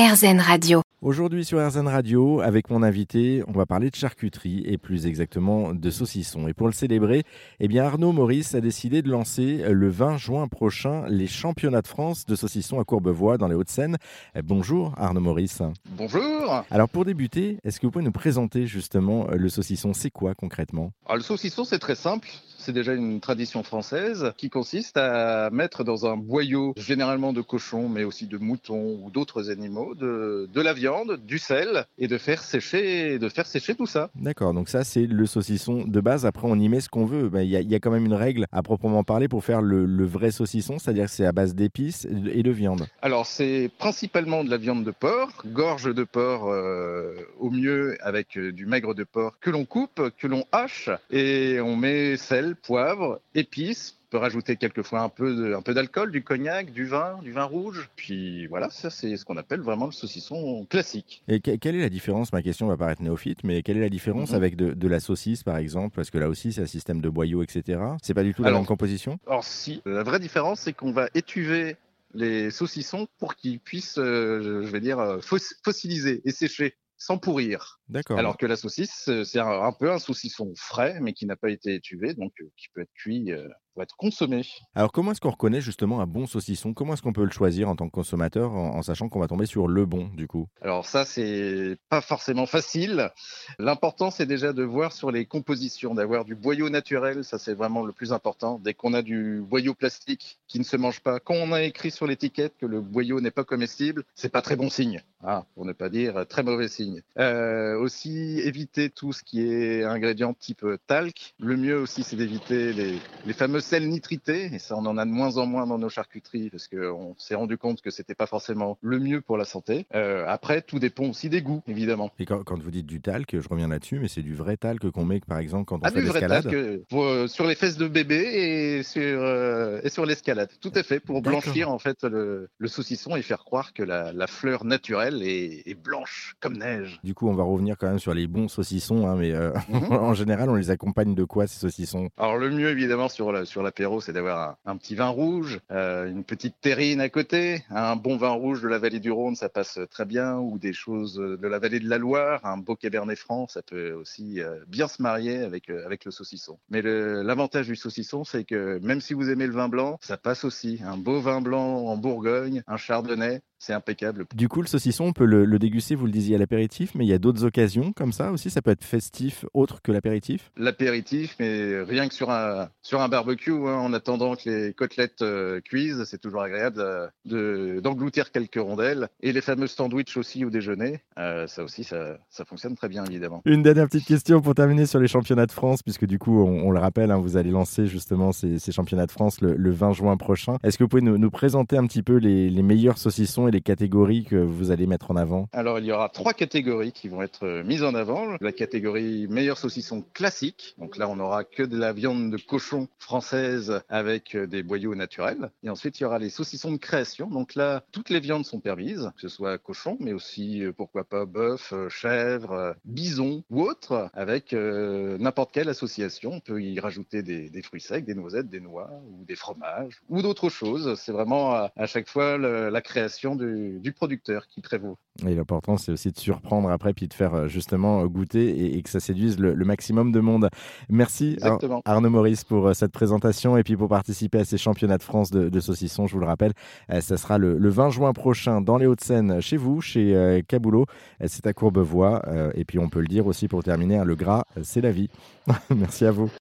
RZN Radio. Aujourd'hui sur RZN Radio, avec mon invité, on va parler de charcuterie et plus exactement de saucisson. Et pour le célébrer, eh bien Arnaud Maurice a décidé de lancer le 20 juin prochain les championnats de France de saucisson à Courbevoie dans les Hauts-de-Seine. Bonjour Arnaud Maurice. Bonjour. Alors pour débuter, est-ce que vous pouvez nous présenter justement le saucisson? C'est quoi concrètement? Alors, Le saucisson c'est très simple. C'est déjà une tradition française qui consiste à mettre dans un boyau, généralement de cochon, mais aussi de mouton ou d'autres animaux, de, de la viande, du sel et de faire sécher, de faire sécher tout ça. D'accord, donc ça c'est le saucisson de base. Après on y met ce qu'on veut. Ben, Il y, a- il y a quand même une règle à proprement parler pour faire le, le vrai saucisson, c'est-à-dire que c'est à base d'épices et de viande. Alors c'est principalement de la viande de porc, gorge de porc euh, au mieux avec euh, du maigre de porc que l'on coupe, que l'on hache et on met sel, poivre, épices. On peut rajouter quelquefois un peu de- un peu d'alcool, du cognac, du vin, du vin rouge. Puis voilà, ça c'est ce qu'on appelle vraiment le saucisson classique. Et que- quelle est la différence Ma question va paraître néophyte, mais quelle est la différence Mhm. avec de, de la saucisse par exemple? Parce que là aussi c'est un système de boyaux, etc. C'est pas du tout la Alors- même composition? Or si, la vraie différence c'est qu'on va étuver les saucissons pour qu'ils puissent, euh, je vais dire, euh, fos- fossiliser et sécher sans pourrir. D'accord. Alors que la saucisse, euh, c'est un, un peu un saucisson frais, mais qui n'a pas été étuvé, donc euh, qui peut être cuit euh, pour être consommé. Alors comment est-ce qu'on reconnaît justement un bon saucisson? Comment est-ce qu'on peut le choisir en tant que consommateur en, en sachant qu'on va tomber sur le bon du coup? Alors ça, c'est pas forcément facile. L'important, c'est déjà de voir sur les compositions, d'avoir du boyau naturel. Ça, c'est vraiment le plus important. Dès qu'on a du boyau plastique qui ne se mange pas, quand on a écrit sur l'étiquette que le boyau n'est pas comestible, c'est pas très bon signe. Ah, pour ne pas dire euh, très mauvais signe. Euh, aussi, éviter tout ce qui est ingrédients type euh, talc. Le mieux aussi, c'est d'éviter les, les fameux sels nitrités. Et ça, on en a de moins en moins dans nos charcuteries parce qu'on s'est rendu compte que c'était pas forcément le mieux pour la santé. Euh, après, tout dépend aussi des goûts, évidemment. Et quand, quand vous dites du talc, je reviens là-dessus, mais c'est du vrai talc qu'on met par exemple quand on Ah, fait du vrai l'escalade talc euh, euh, sur les fesses de bébé et sur, euh, et sur l'escalade. Tout à fait, pour blanchir en fait le, le saucisson et faire croire que la, la fleur naturelle est, est blanche comme neige. Du coup, on va revenir quand même sur les bons saucissons, hein, mais euh, Mhm. en général, on les accompagne de quoi ces saucissons? Alors le mieux évidemment sur la- sur l'apéro, c'est d'avoir un, un petit vin rouge, euh, une petite terrine à côté, un bon vin rouge de la vallée du Rhône, ça passe très bien, ou des choses de la vallée de la Loire, un beau cabernet franc, ça peut aussi euh, bien se marier avec avec le saucisson. Mais l'avantage du saucisson, c'est que même si vous aimez le vin blanc, ça passe aussi. Un beau vin blanc en Bourgogne, un chardonnay, c'est impeccable. Du coup, le saucisson, on peut le, le déguster, vous le disiez, à l'apéritif, mais il y a d'autres occasions comme ça aussi. Ça peut être festif autre que l'apéritif? L'apéritif, mais rien que sur un sur un barbecue, hein, en attendant que les côtelettes euh, cuisent, c'est toujours agréable euh, de d'engloutir quelques rondelles. Et les fameux sandwichs aussi au déjeuner, euh, ça aussi, ça, ça fonctionne très bien évidemment. Une dernière petite question pour terminer sur les championnats de France, puisque du coup, on, on le rappelle, hein, vous allez lancer justement ces, ces championnats de France le, le 20 juin prochain. Est-ce que vous pouvez nous, nous présenter un petit peu les, les meilleurs saucissons et les catégories que vous allez mettre en avant? Alors il y aura trois catégories qui vont être euh, mises en avant. La catégorie meilleur saucisson classique, donc là on aura que de la viande de cochon française avec euh, des boyaux naturels. Et ensuite il y aura les saucissons de création. Donc là toutes les viandes sont permises, que ce soit cochon, mais aussi euh, pourquoi pas bœuf, chèvre, bison ou autre, avec n'importe quelle association. On peut y rajouter des, fruits secs, des noisettes, des noix ou des fromages ou d'autres choses. C'est vraiment à, chaque fois la création du producteur qui prévaut. Et l'important, c'est aussi de surprendre après, puis de faire euh, justement euh, goûter et, et que ça séduise le, le maximum de monde. Merci Ar-. Arnaud Maurice pour euh, cette présentation et puis pour participer à ces championnats de France de, de saucissons. Je vous le rappelle, ça sera le, le 20 juin prochain dans les Hauts-de-Seine, chez vous, chez Caboulot. C'est à Courbevoie. Et puis on peut le dire aussi pour terminer, hein, le gras, c'est la vie. Merci à vous.